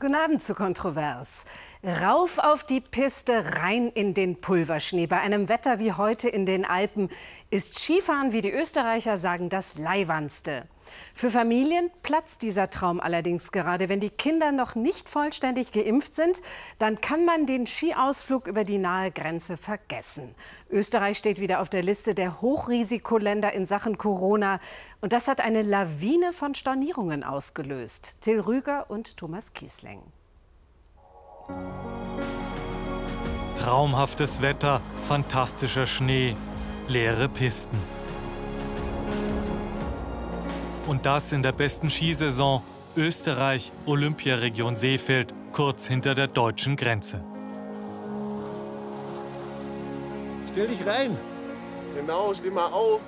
Guten Abend zu Kontrovers. Rauf auf die Piste, rein in den Pulverschnee. Bei einem Wetter wie heute in den Alpen ist Skifahren, wie die Österreicher sagen, das Leiwandste. Für Familien platzt dieser Traum allerdings gerade. Wenn die Kinder noch nicht vollständig geimpft sind, dann kann man den Skiausflug über die nahe Grenze vergessen. Österreich steht wieder auf der Liste der Hochrisikoländer in Sachen Corona. Und das hat eine Lawine von Stornierungen ausgelöst. Till Rüger und Thomas Kiesling. Traumhaftes Wetter, fantastischer Schnee, leere Pisten. Und das in der besten Skisaison Österreich, Olympiaregion Seefeld, kurz hinter der deutschen Grenze. Stell dich rein. Genau, steh mal auf.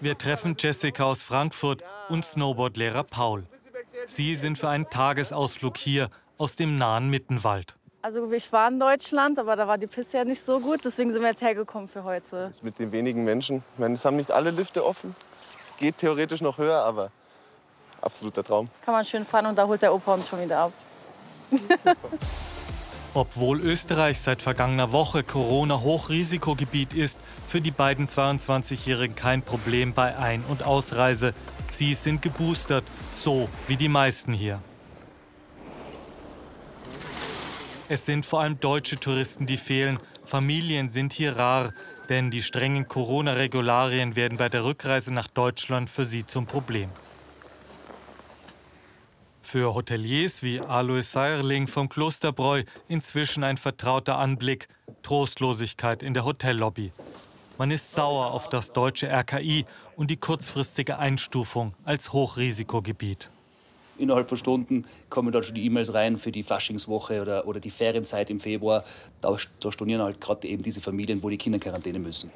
Wir treffen Jessica aus Frankfurt und Snowboardlehrer Paul. Sie sind für einen Tagesausflug hier aus dem nahen Mittenwald. Also ich war in Deutschland, aber da war die Piste ja nicht so gut. Deswegen sind wir jetzt hergekommen für heute. Mit den wenigen Menschen. Ich meine, es haben nicht alle Lifte offen. Es geht theoretisch noch höher, aber absoluter Traum. Kann man schön fahren und da holt der Opa uns schon wieder ab. Obwohl Österreich seit vergangener Woche Corona-Hochrisikogebiet ist, für die beiden 22-Jährigen kein Problem bei Ein- und Ausreise. Sie sind geboostert, so wie die meisten hier. Es sind vor allem deutsche Touristen, die fehlen. Familien sind hier rar, denn die strengen Corona-Regularien werden bei der Rückreise nach Deutschland für sie zum Problem. Für Hoteliers wie Alois Seierling vom Klosterbräu inzwischen ein vertrauter Anblick, Trostlosigkeit in der Hotellobby. Man ist sauer auf das deutsche RKI und die kurzfristige Einstufung als Hochrisikogebiet. Innerhalb von Stunden kommen dann schon die E-Mails rein für die Faschingswoche oder, oder die Ferienzeit im Februar. Da, da stornieren halt gerade eben diese Familien, wo die Kinder in Quarantäne müssen.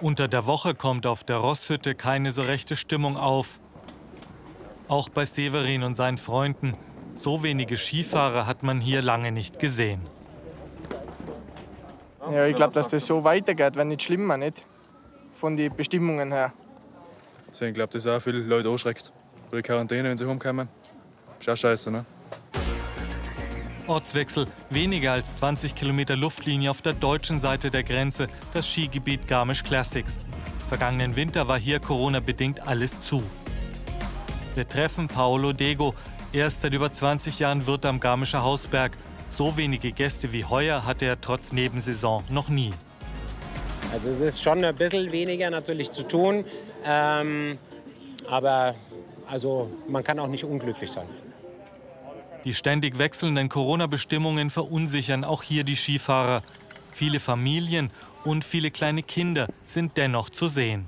Unter der Woche kommt auf der Rosshütte keine so rechte Stimmung auf. Auch bei Severin und seinen Freunden. So wenige Skifahrer hat man hier lange nicht gesehen. Ja, ich glaube, dass das so weitergeht, wenn nicht schlimmer, nicht? Von den Bestimmungen her. Also ich glaube, dass auch viele Leute anschreckt. Die Quarantäne, wenn sie heimkommen. Ist auch scheiße, ne? Ortswechsel, weniger als 20 Kilometer Luftlinie auf der deutschen Seite der Grenze, das Skigebiet Garmisch Classics. Vergangenen Winter war hier Corona-bedingt alles zu. Wir treffen Paolo Dego. Er ist seit über 20 Jahren Wirt am Garmischer Hausberg. So wenige Gäste wie heuer hatte er trotz Nebensaison noch nie. Also es ist schon ein bisschen weniger natürlich zu tun, ähm, aber also man kann auch nicht unglücklich sein. Die ständig wechselnden Corona-Bestimmungen verunsichern auch hier die Skifahrer. Viele Familien und viele kleine Kinder sind dennoch zu sehen.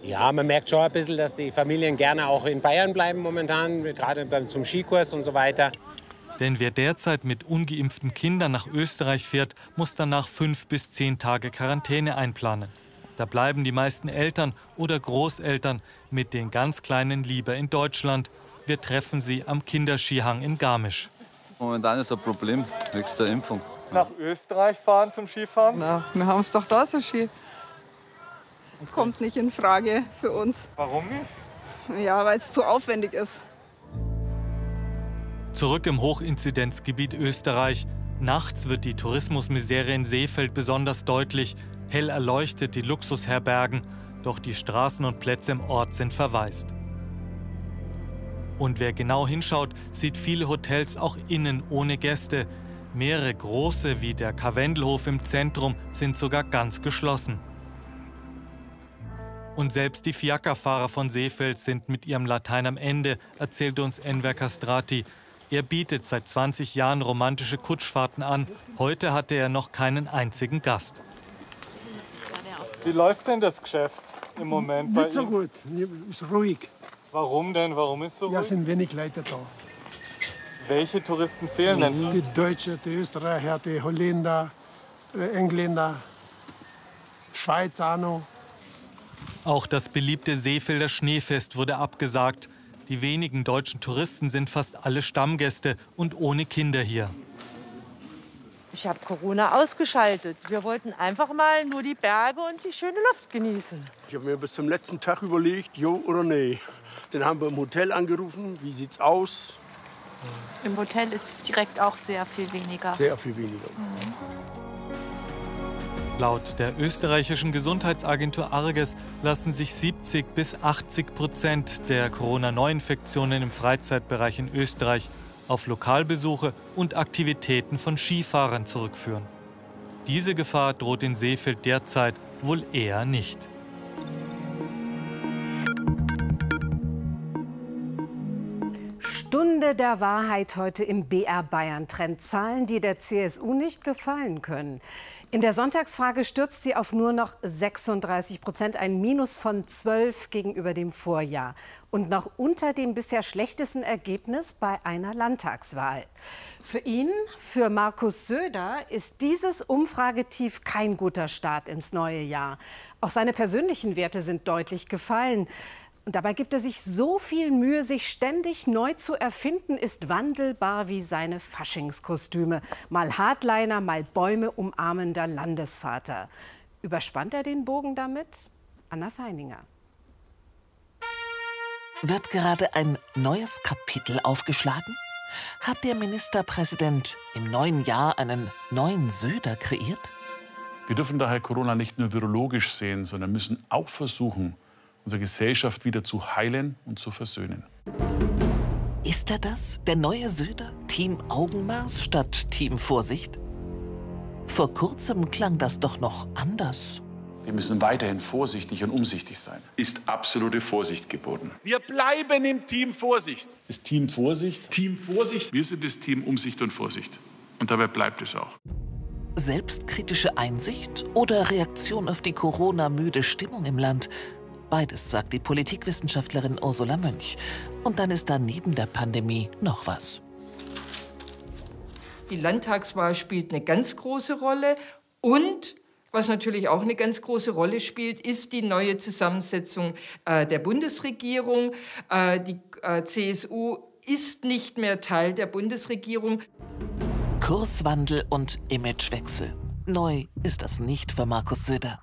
Ja, man merkt schon ein bisschen, dass die Familien gerne auch in Bayern bleiben momentan, gerade zum Skikurs und so weiter. Denn wer derzeit mit ungeimpften Kindern nach Österreich fährt, muss danach fünf bis zehn Tage Quarantäne einplanen. Da bleiben die meisten Eltern oder Großeltern mit den ganz Kleinen lieber in Deutschland. Wir treffen sie am Kinderskihang in Garmisch. Momentan ist ein Problem, wegen der Impfung. Nach Österreich fahren zum Skifahren? Na, wir haben es doch da so Ski. Kommt nicht in Frage für uns. Warum nicht? Ja, weil es zu aufwendig ist. Zurück im Hochinzidenzgebiet Österreich. Nachts wird die Tourismusmisere in Seefeld besonders deutlich. Hell erleuchtet die Luxusherbergen, doch die Straßen und Plätze im Ort sind verwaist. Und wer genau hinschaut, sieht viele Hotels auch innen ohne Gäste. Mehrere große wie der Karwendelhof im Zentrum sind sogar ganz geschlossen. Und selbst die Fiakerfahrer von Seefeld sind mit ihrem Latein am Ende, erzählt uns Enver Castrati. Er bietet seit 20 Jahren romantische Kutschfahrten an. Heute hatte er noch keinen einzigen Gast. Wie läuft denn das Geschäft im Moment bei Nicht so gut, ist ruhig. Warum denn? Warum ist so Ja, ruhig? sind wenig Leute da. Welche Touristen fehlen denn? Die Deutschen, die Österreicher, die Holländer, äh, Engländer, Schweiz auch noch. Auch das beliebte Seefelder Schneefest wurde abgesagt. Die wenigen deutschen Touristen sind fast alle Stammgäste und ohne Kinder hier. Ich habe Corona ausgeschaltet. Wir wollten einfach mal nur die Berge und die schöne Luft genießen. Ich habe mir bis zum letzten Tag überlegt, jo oder nee. Dann haben wir im Hotel angerufen, wie sieht's aus? Im Hotel ist direkt auch sehr viel weniger. Sehr viel weniger. Laut der österreichischen Gesundheitsagentur Arges lassen sich 70 bis 80 Prozent der Corona-Neuinfektionen im Freizeitbereich in Österreich auf Lokalbesuche und Aktivitäten von Skifahrern zurückführen. Diese Gefahr droht in Seefeld derzeit wohl eher nicht. Stunde der Wahrheit heute im BR Bayern Trend. Zahlen, die der CSU nicht gefallen können. In der Sonntagsfrage stürzt sie auf nur noch 36 Prozent, ein Minus von 12 gegenüber dem Vorjahr und noch unter dem bisher schlechtesten Ergebnis bei einer Landtagswahl. Für ihn, für Markus Söder, ist dieses Umfragetief kein guter Start ins neue Jahr. Auch seine persönlichen Werte sind deutlich gefallen. Und dabei gibt er sich so viel Mühe, sich ständig neu zu erfinden, ist wandelbar wie seine Faschingskostüme. Mal Hardliner, mal Bäume umarmender Landesvater. Überspannt er den Bogen damit? Anna Feininger. Wird gerade ein neues Kapitel aufgeschlagen? Hat der Ministerpräsident im neuen Jahr einen neuen Söder kreiert? Wir dürfen daher Corona nicht nur virologisch sehen, sondern müssen auch versuchen, unsere Gesellschaft wieder zu heilen und zu versöhnen. Ist er das, der neue Söder? Team Augenmaß statt Team Vorsicht? Vor kurzem klang das doch noch anders. Wir müssen weiterhin vorsichtig und umsichtig sein. Ist absolute Vorsicht geboten. Wir bleiben im Team Vorsicht. Das Team Vorsicht? Team Vorsicht. Wir sind das Team Umsicht und Vorsicht. Und dabei bleibt es auch. Selbstkritische Einsicht oder Reaktion auf die Corona-müde Stimmung im Land? Beides, sagt die Politikwissenschaftlerin Ursula Mönch. Und dann ist da neben der Pandemie noch was. Die Landtagswahl spielt eine ganz große Rolle. Und was natürlich auch eine ganz große Rolle spielt, ist die neue Zusammensetzung äh, der Bundesregierung. Äh, die äh, CSU ist nicht mehr Teil der Bundesregierung. Kurswandel und Imagewechsel. Neu ist das nicht für Markus Söder.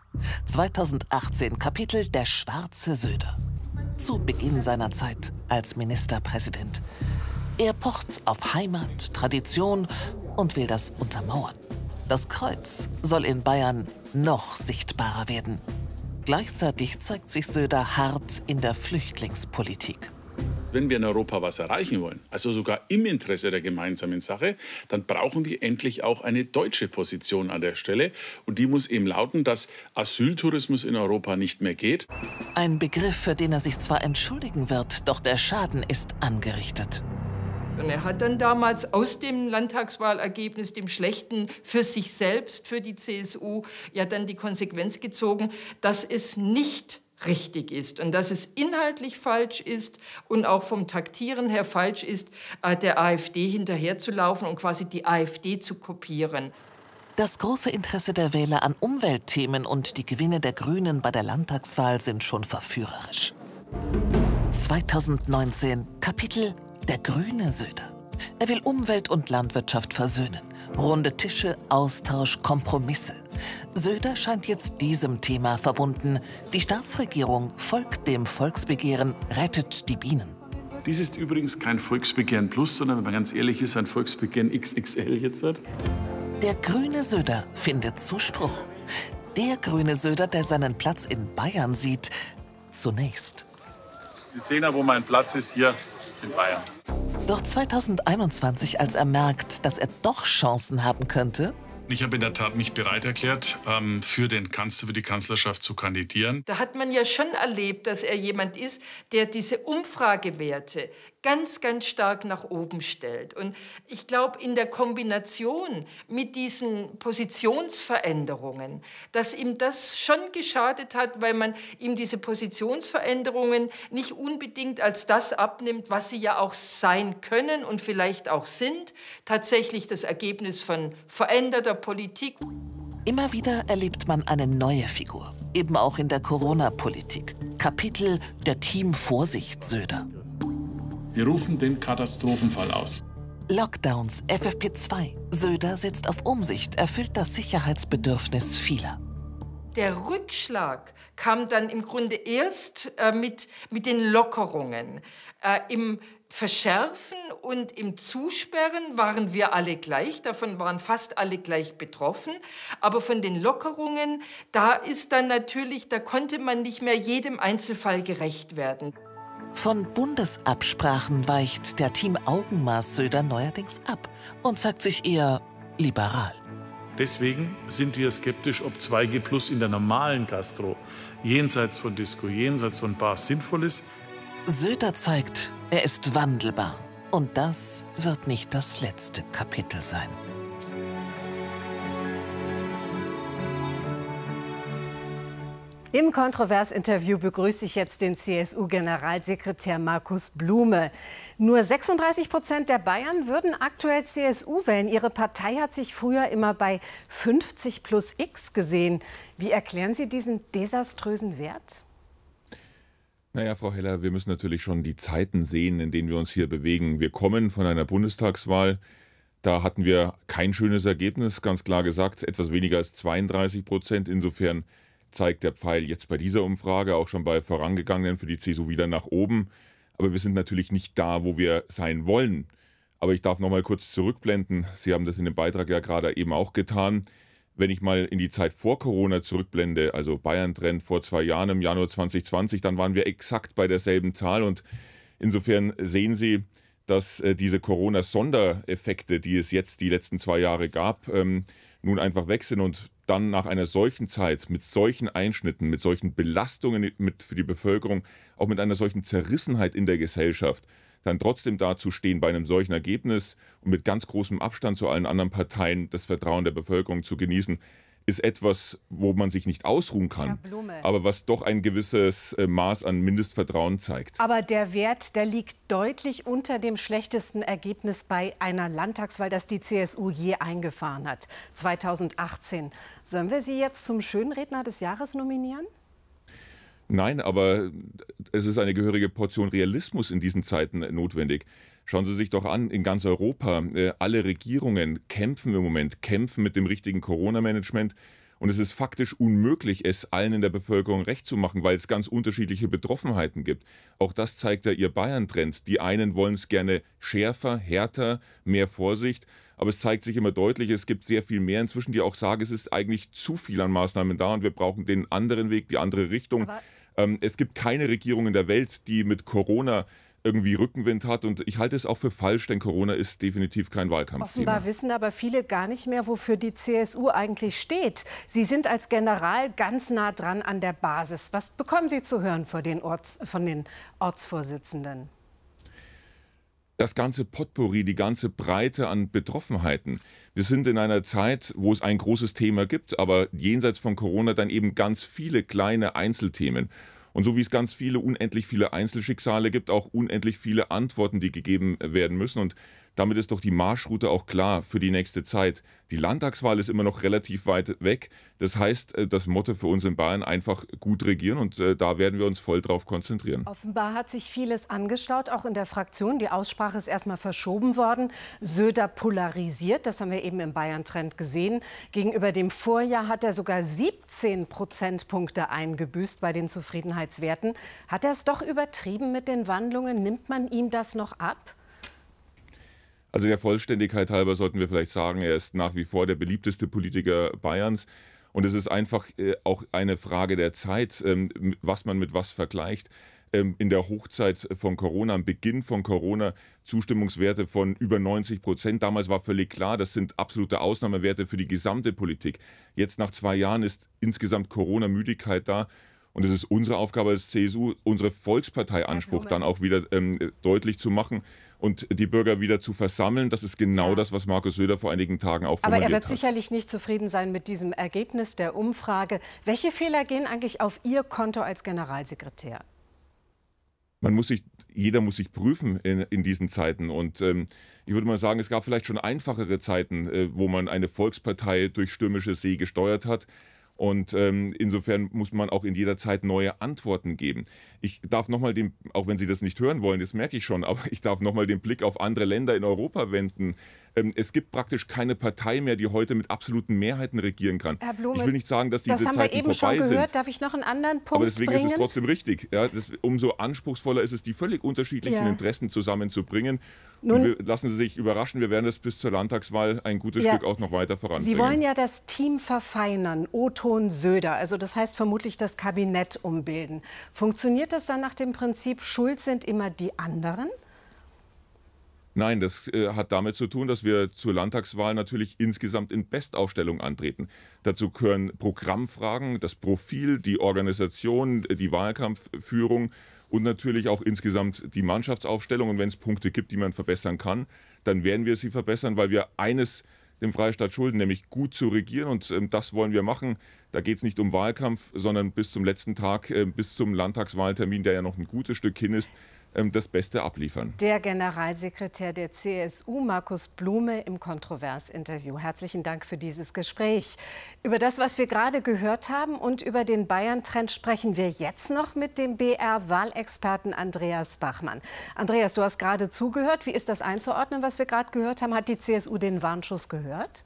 2018 Kapitel Der schwarze Söder. Zu Beginn seiner Zeit als Ministerpräsident. Er pocht auf Heimat, Tradition und will das untermauern. Das Kreuz soll in Bayern noch sichtbarer werden. Gleichzeitig zeigt sich Söder hart in der Flüchtlingspolitik wenn wir in Europa was erreichen wollen, also sogar im Interesse der gemeinsamen Sache, dann brauchen wir endlich auch eine deutsche Position an der Stelle. Und die muss eben lauten, dass Asyltourismus in Europa nicht mehr geht. Ein Begriff, für den er sich zwar entschuldigen wird, doch der Schaden ist angerichtet. Und er hat dann damals aus dem Landtagswahlergebnis, dem schlechten für sich selbst, für die CSU, ja dann die Konsequenz gezogen, dass es nicht richtig ist und dass es inhaltlich falsch ist und auch vom Taktieren her falsch ist, äh, der AfD hinterherzulaufen und quasi die AfD zu kopieren. Das große Interesse der Wähler an Umweltthemen und die Gewinne der Grünen bei der Landtagswahl sind schon verführerisch. 2019 Kapitel Der grüne Söder. Er will Umwelt und Landwirtschaft versöhnen. Runde Tische, Austausch, Kompromisse. Söder scheint jetzt diesem Thema verbunden. Die Staatsregierung folgt dem Volksbegehren, rettet die Bienen. Dies ist übrigens kein Volksbegehren Plus, sondern, wenn man ganz ehrlich ist, ein Volksbegehren XXL jetzt hat. Der grüne Söder findet Zuspruch. Der grüne Söder, der seinen Platz in Bayern sieht, zunächst. Sie sehen ja, wo mein Platz ist, hier in Bayern. Doch 2021, als er merkt, dass er doch Chancen haben könnte, ich habe in der Tat mich bereit erklärt, ähm, für den Kanzler, für die Kanzlerschaft zu kandidieren. Da hat man ja schon erlebt, dass er jemand ist, der diese Umfragewerte ganz, ganz stark nach oben stellt. Und ich glaube, in der Kombination mit diesen Positionsveränderungen, dass ihm das schon geschadet hat, weil man ihm diese Positionsveränderungen nicht unbedingt als das abnimmt, was sie ja auch sein können und vielleicht auch sind, tatsächlich das Ergebnis von veränderter Politik. Immer wieder erlebt man eine neue Figur, eben auch in der Corona-Politik. Kapitel der Team Vorsicht Söder. Wir rufen den Katastrophenfall aus. Lockdowns, FFP2. Söder setzt auf Umsicht, erfüllt das Sicherheitsbedürfnis vieler. Der Rückschlag kam dann im Grunde erst äh, mit, mit den Lockerungen. Äh, Im Verschärfen und im Zusperren waren wir alle gleich, davon waren fast alle gleich betroffen. Aber von den Lockerungen, da ist dann natürlich, da konnte man nicht mehr jedem Einzelfall gerecht werden. Von Bundesabsprachen weicht der Team Augenmaß Söder neuerdings ab und zeigt sich eher liberal. Deswegen sind wir skeptisch, ob 2G Plus in der normalen Gastro jenseits von Disco, jenseits von Bars sinnvoll ist. Söder zeigt, er ist wandelbar. Und das wird nicht das letzte Kapitel sein. Im Kontroversinterview begrüße ich jetzt den CSU-Generalsekretär Markus Blume. Nur 36 Prozent der Bayern würden aktuell CSU wählen. Ihre Partei hat sich früher immer bei 50 plus X gesehen. Wie erklären Sie diesen desaströsen Wert? Naja, Frau Heller, wir müssen natürlich schon die Zeiten sehen, in denen wir uns hier bewegen. Wir kommen von einer Bundestagswahl. Da hatten wir kein schönes Ergebnis, ganz klar gesagt, etwas weniger als 32 Prozent. Insofern zeigt der Pfeil jetzt bei dieser Umfrage, auch schon bei vorangegangenen für die CSU wieder nach oben. Aber wir sind natürlich nicht da, wo wir sein wollen. Aber ich darf noch mal kurz zurückblenden. Sie haben das in dem Beitrag ja gerade eben auch getan. Wenn ich mal in die Zeit vor Corona zurückblende, also Bayern-Trend vor zwei Jahren im Januar 2020, dann waren wir exakt bei derselben Zahl. Und insofern sehen Sie, dass äh, diese Corona-Sondereffekte, die es jetzt die letzten zwei Jahre gab, ähm, nun einfach weg sind und dann nach einer solchen Zeit, mit solchen Einschnitten, mit solchen Belastungen mit für die Bevölkerung, auch mit einer solchen Zerrissenheit in der Gesellschaft, dann trotzdem dazustehen bei einem solchen Ergebnis und mit ganz großem Abstand zu allen anderen Parteien das Vertrauen der Bevölkerung zu genießen, ist etwas, wo man sich nicht ausruhen kann, aber was doch ein gewisses äh, Maß an Mindestvertrauen zeigt. Aber der Wert, der liegt deutlich unter dem schlechtesten Ergebnis bei einer Landtagswahl, das die CSU je eingefahren hat, 2018. Sollen wir Sie jetzt zum Schönredner des Jahres nominieren? Nein, aber es ist eine gehörige Portion Realismus in diesen Zeiten notwendig. Schauen Sie sich doch an, in ganz Europa, äh, alle Regierungen kämpfen im Moment, kämpfen mit dem richtigen Corona-Management. Und es ist faktisch unmöglich, es allen in der Bevölkerung recht zu machen, weil es ganz unterschiedliche Betroffenheiten gibt. Auch das zeigt ja Ihr Bayern-Trend. Die einen wollen es gerne schärfer, härter, mehr Vorsicht. Aber es zeigt sich immer deutlich, es gibt sehr viel mehr inzwischen, die auch sagen, es ist eigentlich zu viel an Maßnahmen da und wir brauchen den anderen Weg, die andere Richtung. Ähm, es gibt keine Regierung in der Welt, die mit Corona irgendwie Rückenwind hat. Und ich halte es auch für falsch, denn Corona ist definitiv kein Wahlkampfthema. Offenbar wissen aber viele gar nicht mehr, wofür die CSU eigentlich steht. Sie sind als General ganz nah dran an der Basis. Was bekommen Sie zu hören von den, Orts, von den Ortsvorsitzenden? das ganze Potpourri, die ganze Breite an Betroffenheiten. Wir sind in einer Zeit, wo es ein großes Thema gibt, aber jenseits von Corona dann eben ganz viele kleine Einzelthemen. Und so wie es ganz viele, unendlich viele Einzelschicksale gibt, auch unendlich viele Antworten, die gegeben werden müssen. Und damit ist doch die Marschroute auch klar für die nächste Zeit. Die Landtagswahl ist immer noch relativ weit weg. Das heißt, äh, das Motto für uns in Bayern einfach gut regieren und äh, da werden wir uns voll drauf konzentrieren. Offenbar hat sich vieles angestaut, auch in der Fraktion. Die Aussprache ist erstmal verschoben worden. Söder polarisiert, das haben wir eben im Bayern-Trend gesehen. Gegenüber dem Vorjahr hat er sogar 17 Prozentpunkte eingebüßt bei den Zufriedenheitswerten. Hat er es doch übertrieben mit den Wandlungen? Nimmt man ihm das noch ab? Also der Vollständigkeit halber sollten wir vielleicht sagen, er ist nach wie vor der beliebteste Politiker Bayerns. Und es ist einfach äh, auch eine Frage der Zeit, ähm, was man mit was vergleicht. Ähm, in der Hochzeit von Corona, am Beginn von Corona, Zustimmungswerte von über 90 Prozent. Damals war völlig klar, das sind absolute Ausnahmewerte für die gesamte Politik. Jetzt nach zwei Jahren ist insgesamt Corona-Müdigkeit da. Und es ist unsere Aufgabe als CSU, unsere Volkspartei-Anspruch dann auch wieder ähm, deutlich zu machen und die Bürger wieder zu versammeln. Das ist genau ja. das, was Markus Söder vor einigen Tagen auch formuliert hat. Aber er wird hat. sicherlich nicht zufrieden sein mit diesem Ergebnis der Umfrage. Welche Fehler gehen eigentlich auf Ihr Konto als Generalsekretär? Man muss sich, jeder muss sich prüfen in, in diesen Zeiten. Und ähm, ich würde mal sagen, es gab vielleicht schon einfachere Zeiten, äh, wo man eine Volkspartei durch stürmische See gesteuert hat. Und ähm, insofern muss man auch in jeder Zeit neue Antworten geben. Ich darf nochmal den, auch wenn Sie das nicht hören wollen, das merke ich schon, aber ich darf nochmal den Blick auf andere Länder in Europa wenden. Ähm, es gibt praktisch keine Partei mehr, die heute mit absoluten Mehrheiten regieren kann. Herr Blume, ich will nicht sagen, dass diese das haben Zeiten wir eben vorbei schon gehört. sind. Darf ich noch einen anderen Punkt Aber deswegen bringen? ist es trotzdem richtig. Ja, das, umso anspruchsvoller ist es, die völlig unterschiedlichen Ja. Interessen zusammenzubringen. Nun- lassen Sie sich überraschen, wir werden das bis zur Landtagswahl ein gutes Ja. Stück auch noch weiter voranbringen. Sie wollen ja das Team verfeinern, O-Ton Söder, also das heißt vermutlich das Kabinett umbilden. Funktioniert das dann nach dem Prinzip, schuld sind immer die anderen? Nein, das äh, hat damit zu tun, dass wir zur Landtagswahl natürlich insgesamt in Bestaufstellung antreten. Dazu gehören Programmfragen, das Profil, die Organisation, die Wahlkampfführung und natürlich auch insgesamt die Mannschaftsaufstellung. Und wenn es Punkte gibt, die man verbessern kann, dann werden wir sie verbessern, weil wir eines dem Freistaat schulden, nämlich gut zu regieren. Und ähm, das wollen wir machen. Da geht es nicht um Wahlkampf, sondern bis zum letzten Tag, äh, bis zum Landtagswahltermin, der ja noch ein gutes Stück hin ist, das Beste abliefern. Der Generalsekretär der CSU, Markus Blume, im Kontrovers-Interview. Herzlichen Dank für dieses Gespräch. Über das, was wir gerade gehört haben und über den Bayern-Trend sprechen wir jetzt noch mit dem BR-Wahlexperten Andreas Bachmann. Andreas, du hast gerade zugehört. Wie ist das einzuordnen, was wir gerade gehört haben? Hat die CSU den Warnschuss gehört?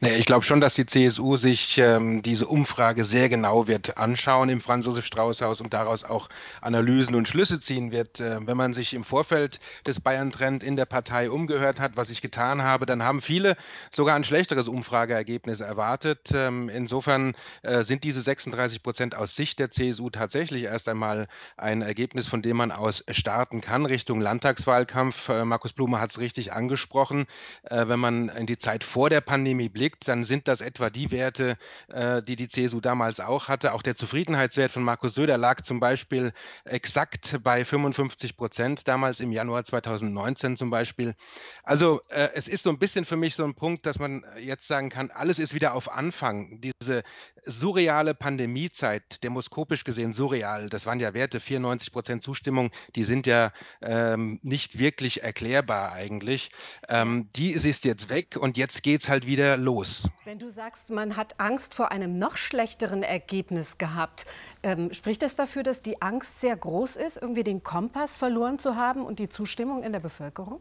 Naja, ich glaube schon, dass die CSU sich ähm, diese Umfrage sehr genau wird anschauen im Franz-Josef-Strauß-Haus und daraus auch Analysen und Schlüsse ziehen wird. Äh, wenn man sich im Vorfeld des Bayern-Trend in der Partei umgehört hat, was ich getan habe, dann haben viele sogar ein schlechteres Umfrageergebnis erwartet. Ähm, insofern äh, sind diese 36 Prozent aus Sicht der CSU tatsächlich erst einmal ein Ergebnis, von dem man aus starten kann Richtung Landtagswahlkampf. Äh, Markus Blume hat es richtig angesprochen. Äh, wenn man in die Zeit vor der Pandemie blickt, dann sind das etwa die Werte, äh, die die CSU damals auch hatte. Auch der Zufriedenheitswert von Markus Söder lag zum Beispiel exakt bei 55 Prozent, damals im Januar 2019 zum Beispiel. Also äh, es ist so ein bisschen für mich so ein Punkt, dass man jetzt sagen kann, alles ist wieder auf Anfang. Diese surreale Pandemiezeit, demoskopisch gesehen surreal, das waren ja Werte, 94 Prozent Zustimmung, die sind ja ähm, nicht wirklich erklärbar eigentlich. Ähm, die ist jetzt weg und jetzt geht es halt wieder los. Wenn du sagst, man hat Angst vor einem noch schlechteren Ergebnis gehabt, ähm, spricht das dafür, dass die Angst sehr groß ist, irgendwie den Kompass verloren zu haben und die Zustimmung in der Bevölkerung?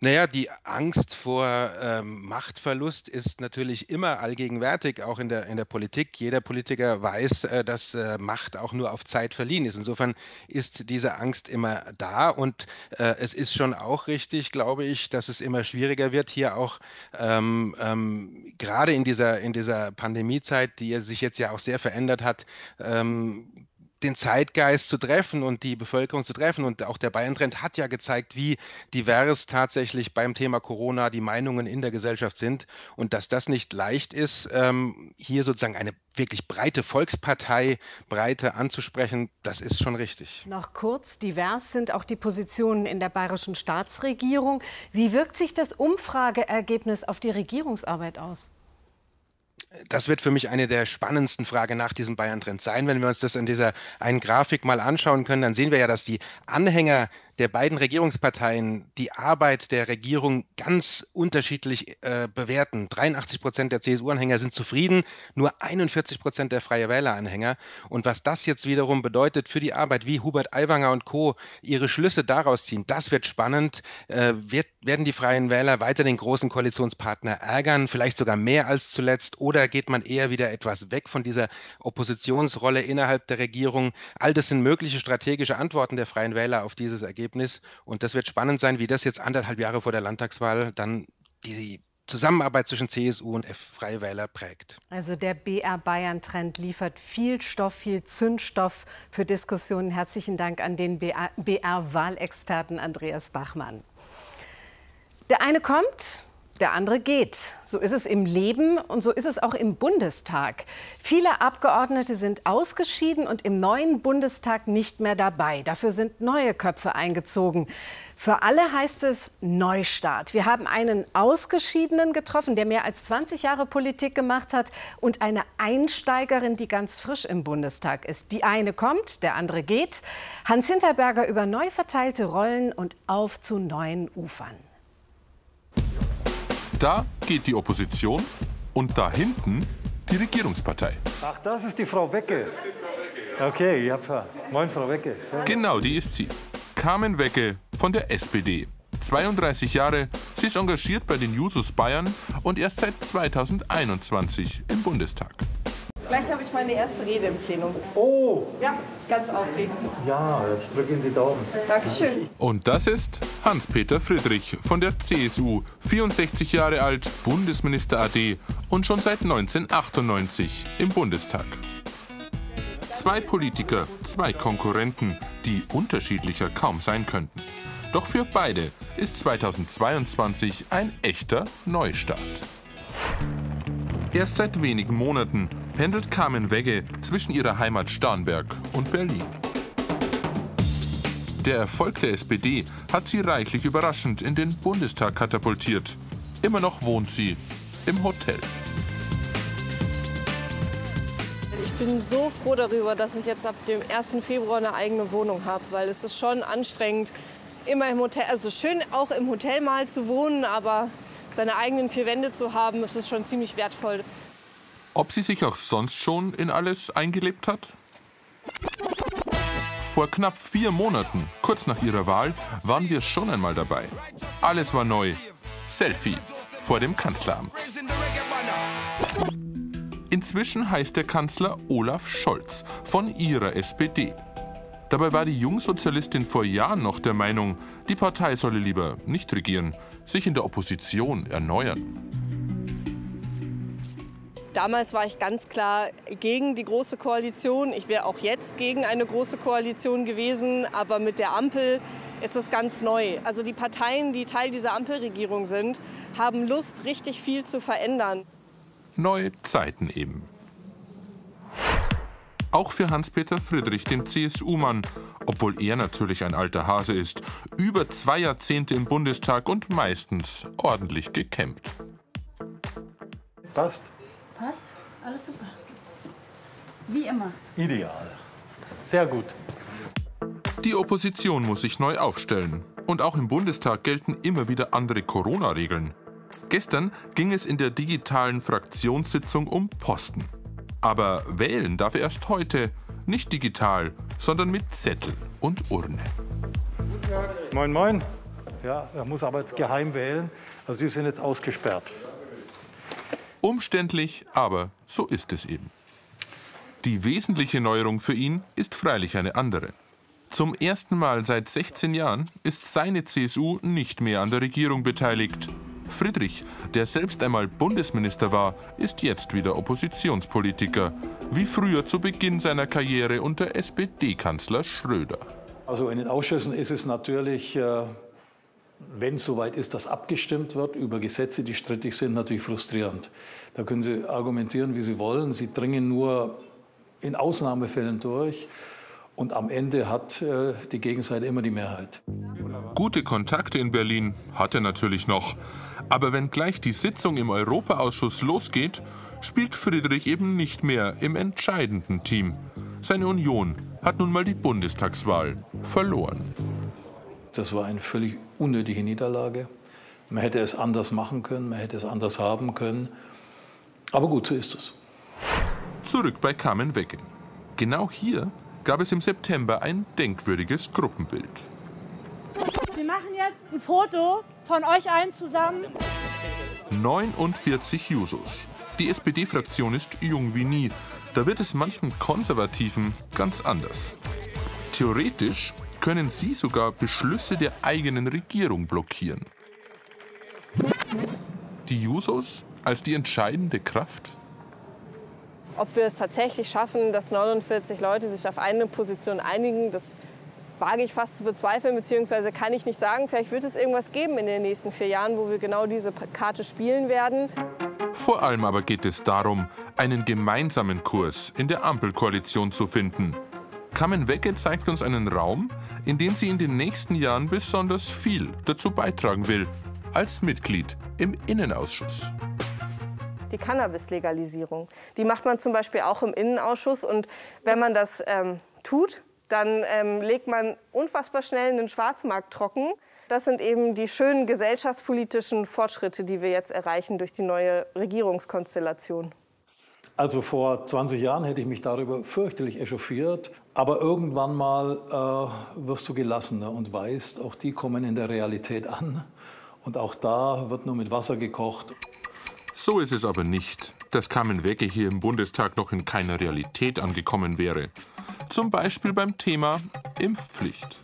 Naja, die Angst vor ähm, Machtverlust ist natürlich immer allgegenwärtig, auch in der, in der Politik. Jeder Politiker weiß, äh, dass äh, Macht auch nur auf Zeit verliehen ist. Insofern ist diese Angst immer da. Und äh, es ist schon auch richtig, glaube ich, dass es immer schwieriger wird, hier auch ähm, ähm, gerade in dieser, in dieser Pandemiezeit, die sich jetzt ja auch sehr verändert hat, ähm, den Zeitgeist zu treffen und die Bevölkerung zu treffen. Und auch der Bayern-Trend hat ja gezeigt, wie divers tatsächlich beim Thema Corona die Meinungen in der Gesellschaft sind und dass das nicht leicht ist, ähm, hier sozusagen eine wirklich breite Volkspartei, breite anzusprechen, das ist schon richtig. Noch kurz, divers sind auch die Positionen in der bayerischen Staatsregierung. Wie wirkt sich das Umfrageergebnis auf die Regierungsarbeit aus? Das wird für mich eine der spannendsten Fragen nach diesem Bayern-Trend sein. Wenn wir uns das in dieser einen Grafik mal anschauen können, dann sehen wir ja, dass die Anhänger der beiden Regierungsparteien die Arbeit der Regierung ganz unterschiedlich äh, bewerten. 83 Prozent der CSU-Anhänger sind zufrieden, nur 41 Prozent der Freie Wähler-Anhänger. Und was das jetzt wiederum bedeutet für die Arbeit, wie Hubert Aiwanger und Co. ihre Schlüsse daraus ziehen, das wird spannend. Äh, wird, werden die Freien Wähler weiter den großen Koalitionspartner ärgern, vielleicht sogar mehr als zuletzt, oder geht man eher wieder etwas weg von dieser Oppositionsrolle innerhalb der Regierung? All das sind mögliche strategische Antworten der Freien Wähler auf dieses Ergebnis. Und das wird spannend sein, wie das jetzt anderthalb Jahre vor der Landtagswahl dann die Zusammenarbeit zwischen CSU und Freie Wähler prägt. Also der BR Bayern Trend liefert viel Stoff, viel Zündstoff für Diskussionen. Herzlichen Dank an den BR Wahlexperten Andreas Bachmann. Der eine kommt, der andere geht. So ist es im Leben und so ist es auch im Bundestag. Viele Abgeordnete sind ausgeschieden und im neuen Bundestag nicht mehr dabei. Dafür sind neue Köpfe eingezogen. Für alle heißt es Neustart. Wir haben einen Ausgeschiedenen getroffen, der mehr als 20 Jahre Politik gemacht hat und eine Einsteigerin, die ganz frisch im Bundestag ist. Die eine kommt, der andere geht. Hans Hinterberger über neu verteilte Rollen und auf zu neuen Ufern. Da geht die Opposition Und da hinten die Regierungspartei. Ach, das ist die Frau Wecke. Okay, ich hab, moin Frau Wecke. Genau, die ist sie. Carmen Wecke von der SPD. 32 Jahre, sie ist engagiert bei den Jusos Bayern und erst seit 2021 im Bundestag. Gleich habe ich meine erste Rede im Plenum. Oh! Ja, ganz aufregend. Ja, ich drücke Ihnen die Daumen. Dankeschön. Und das ist Hans-Peter Friedrich von der CSU, 64 Jahre alt, Bundesminister AD und schon seit 1998 im Bundestag. Zwei Politiker, zwei Konkurrenten, die unterschiedlicher kaum sein könnten. Doch für beide ist 2022 ein echter Neustart. Erst seit wenigen Monaten pendelt Carmen Wegge zwischen ihrer Heimat Starnberg und Berlin. Der Erfolg der SPD hat sie reichlich überraschend in den Bundestag katapultiert. Immer noch wohnt sie im Hotel. Ich bin so froh darüber, dass ich jetzt ab dem 1. Februar eine eigene Wohnung habe, weil es ist schon anstrengend, immer im Hotel, also schön auch im Hotel mal zu wohnen, aber seine eigenen vier Wände zu haben, ist es schon ziemlich wertvoll. Ob sie sich auch sonst schon in alles eingelebt hat? Vor knapp vier Monaten, kurz nach ihrer Wahl, waren wir schon einmal dabei. Alles war neu. Selfie vor dem Kanzleramt. Inzwischen heißt der Kanzler Olaf Scholz von ihrer SPD. Dabei war die Jungsozialistin vor Jahren noch der Meinung, die Partei solle lieber nicht regieren, sich in der Opposition erneuern. Damals war ich ganz klar gegen die Große Koalition. Ich wäre auch jetzt gegen eine Große Koalition gewesen. Aber mit der Ampel ist es ganz neu. Also die Parteien, die Teil dieser Ampelregierung sind, haben Lust, richtig viel zu verändern. Neue Zeiten eben. Auch für Hans-Peter Friedrich, den CSU-Mann, obwohl er natürlich ein alter Hase ist, über zwei Jahrzehnte im Bundestag und meistens ordentlich gekämpft. Passt. Passt, alles super. Wie immer. Ideal. Sehr gut. Die Opposition muss sich neu aufstellen. Und auch im Bundestag gelten immer wieder andere Corona-Regeln. Gestern ging es in der digitalen Fraktionssitzung um Posten. Aber wählen darf er erst heute, nicht digital, sondern mit Zettel und Urne. Moin, moin. Ja, er muss aber jetzt geheim wählen. Also Sie sind jetzt ausgesperrt. Umständlich, aber so ist es eben. Die wesentliche Neuerung für ihn ist freilich eine andere. Zum ersten Mal seit 16 Jahren ist seine CSU nicht mehr an der Regierung beteiligt. Friedrich, der selbst einmal Bundesminister war, ist jetzt wieder Oppositionspolitiker, wie früher zu Beginn seiner Karriere unter SPD-Kanzler Schröder. Also in den Ausschüssen ist es natürlich, äh, wenn es soweit ist, dass abgestimmt wird über Gesetze, die strittig sind, natürlich frustrierend. Da können Sie argumentieren, wie Sie wollen. Sie dringen nur in Ausnahmefällen durch. Und am Ende hat äh, die Gegenseite immer die Mehrheit. Gute Kontakte in Berlin hat er natürlich noch. Aber wenn gleich die Sitzung im Europaausschuss losgeht, spielt Friedrich eben nicht mehr im entscheidenden Team. Seine Union hat nun mal die Bundestagswahl verloren. Das war eine völlig unnötige Niederlage. Man hätte es anders machen können, man hätte es anders haben können. Aber gut, so ist es. Zurück bei Carmen Wecke. Genau hier gab es im September ein denkwürdiges Gruppenbild. Ein Foto von euch allen zusammen. 49 Jusos. Die SPD-Fraktion ist jung wie nie. Da wird es manchen Konservativen ganz anders. Theoretisch können sie sogar Beschlüsse der eigenen Regierung blockieren. Die Jusos als die entscheidende Kraft? Ob wir es tatsächlich schaffen, dass 49 Leute sich auf eine Position einigen, das wage ich fast zu bezweifeln, beziehungsweise kann ich nicht sagen. Vielleicht wird es irgendwas geben in den nächsten vier Jahren, wo wir genau diese Karte spielen werden. Vor allem aber geht es darum, einen gemeinsamen Kurs in der Ampelkoalition zu finden. Kamen Wecke zeigt uns einen Raum, in dem sie in den nächsten Jahren besonders viel dazu beitragen will, als Mitglied im Innenausschuss. Die Cannabis-Legalisierung, die macht man zum Beispiel auch im Innenausschuss. Und wenn man das ähm, tut, dann ähm, legt man unfassbar schnell einen Schwarzmarkt trocken. Das sind eben die schönen gesellschaftspolitischen Fortschritte, die wir jetzt erreichen durch die neue Regierungskonstellation. Also vor 20 Jahren hätte ich mich darüber fürchterlich echauffiert. Aber irgendwann mal äh, wirst du gelassener und weißt, auch die kommen in der Realität an. Und auch da wird nur mit Wasser gekocht. So ist es aber nicht, dass Carmen Wegge hier im Bundestag noch in keiner Realität angekommen wäre. Zum Beispiel beim Thema Impfpflicht.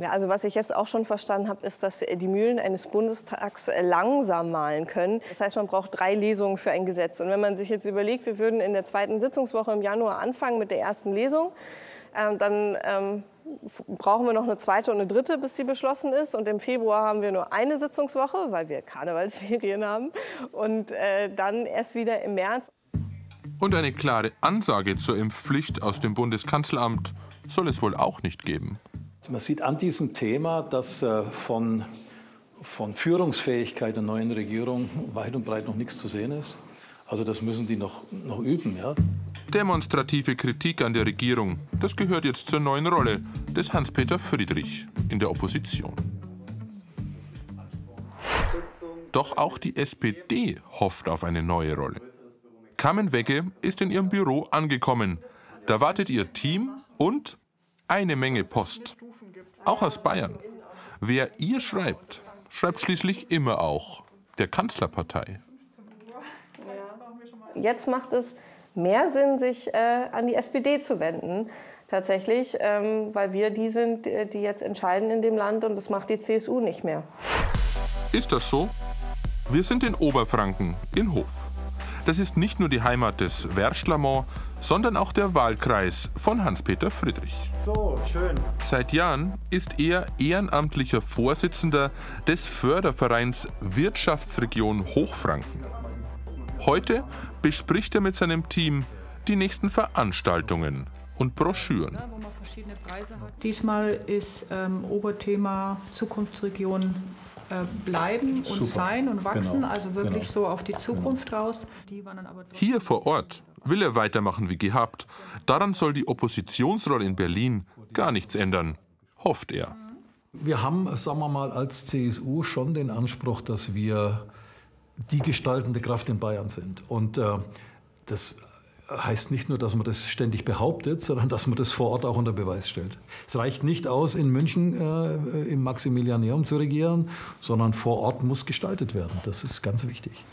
Ja, also was ich jetzt auch schon verstanden habe, ist, dass die Mühlen eines Bundestags langsam malen können. Das heißt, man braucht drei Lesungen für ein Gesetz. Und wenn man sich jetzt überlegt, wir würden in der zweiten Sitzungswoche im Januar anfangen mit der ersten Lesung, ähm, dann ähm, brauchen wir noch eine zweite und eine dritte, bis sie beschlossen ist. Und im Februar haben wir nur eine Sitzungswoche, weil wir Karnevalsferien haben. Und äh, dann erst wieder im März. Und eine klare Ansage zur Impfpflicht aus dem Bundeskanzleramt soll es wohl auch nicht geben. Man sieht an diesem Thema, dass äh, von, von Führungsfähigkeit der neuen Regierung weit und breit noch nichts zu sehen ist. Also das müssen die noch, noch üben. Ja? Demonstrative Kritik an der Regierung, das gehört jetzt zur neuen Rolle des Hans-Peter Friedrich in der Opposition. Doch auch die SPD hofft auf eine neue Rolle. Carmen Wegge ist in ihrem Büro angekommen. Da wartet ihr Team und eine Menge Post. Auch aus Bayern. Wer ihr schreibt, schreibt schließlich immer auch der Kanzlerpartei. Jetzt macht es mehr Sinn, sich äh, an die SPD zu wenden. Tatsächlich, ähm, weil wir die sind, die jetzt entscheiden in dem Land und das macht die CSU nicht mehr. Ist das so? Wir sind in Oberfranken, in Hof. Das ist nicht nur die Heimat des Verschlamont, sondern auch der Wahlkreis von Hans-Peter Friedrich. So, schön. Seit Jahren ist er ehrenamtlicher Vorsitzender des Fördervereins Wirtschaftsregion Hochfranken. Heute bespricht er mit seinem Team die nächsten Veranstaltungen und Broschüren. Diesmal ist ähm, Oberthema Zukunftsregion bleiben und Super. sein und wachsen, genau. also wirklich genau. so auf die Zukunft genau. raus. Hier vor Ort will er weitermachen wie gehabt. Daran soll die Oppositionsrolle in Berlin gar nichts ändern, hofft er. Wir haben, sagen wir mal, als CSU schon den Anspruch, dass wir die gestaltende Kraft in Bayern sind. Und äh, das heißt nicht nur, dass man das ständig behauptet, sondern dass man das vor Ort auch unter Beweis stellt. Es reicht nicht aus, in München äh, im Maximilianeum zu regieren, sondern vor Ort muss gestaltet werden. Das ist ganz wichtig.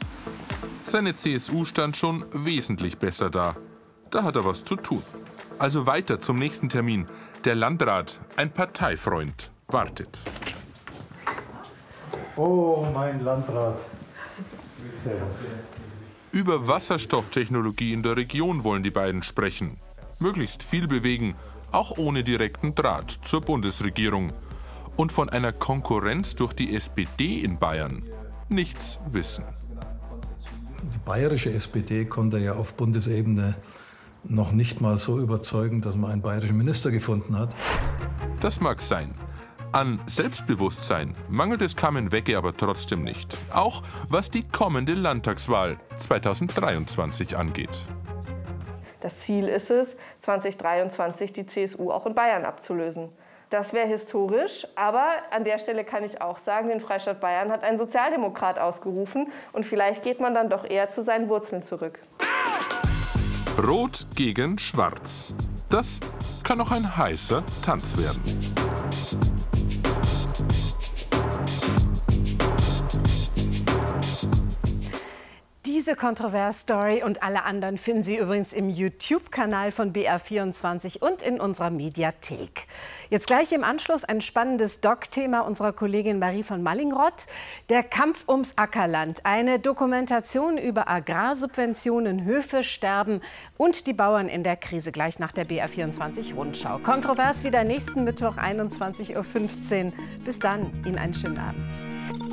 Seine CSU stand schon wesentlich besser da. Da hat er was zu tun. Also weiter zum nächsten Termin. Der Landrat, ein Parteifreund, wartet. Oh, mein Landrat. Über Wasserstofftechnologie in der Region wollen die beiden sprechen. Möglichst viel bewegen, auch ohne direkten Draht zur Bundesregierung. Und von einer Konkurrenz durch die SPD in Bayern nichts wissen. Die bayerische SPD konnte ja auf Bundesebene noch nicht mal so überzeugen, dass man einen bayerischen Minister gefunden hat. Das mag sein. An Selbstbewusstsein mangelt es Carmen Wegge aber trotzdem nicht. Auch was die kommende Landtagswahl 2023 angeht. Das Ziel ist es, 2023 die CSU auch in Bayern abzulösen. Das wäre historisch, aber an der Stelle kann ich auch sagen, den Freistaat Bayern hat ein Sozialdemokrat ausgerufen und vielleicht geht man dann doch eher zu seinen Wurzeln zurück. Rot gegen Schwarz. Das kann noch ein heißer Tanz werden. Diese Kontrovers-Story und alle anderen finden Sie übrigens im YouTube-Kanal von BR24 und in unserer Mediathek. Jetzt gleich im Anschluss ein spannendes Doc-Thema unserer Kollegin Marie von Mallingrott. Der Kampf ums Ackerland. Eine Dokumentation über Agrarsubventionen, Höfe sterben und die Bauern in der Krise. Gleich nach der BR24-Rundschau. Kontrovers wieder nächsten Mittwoch 21.15 Uhr. Bis dann. Ihnen einen schönen Abend.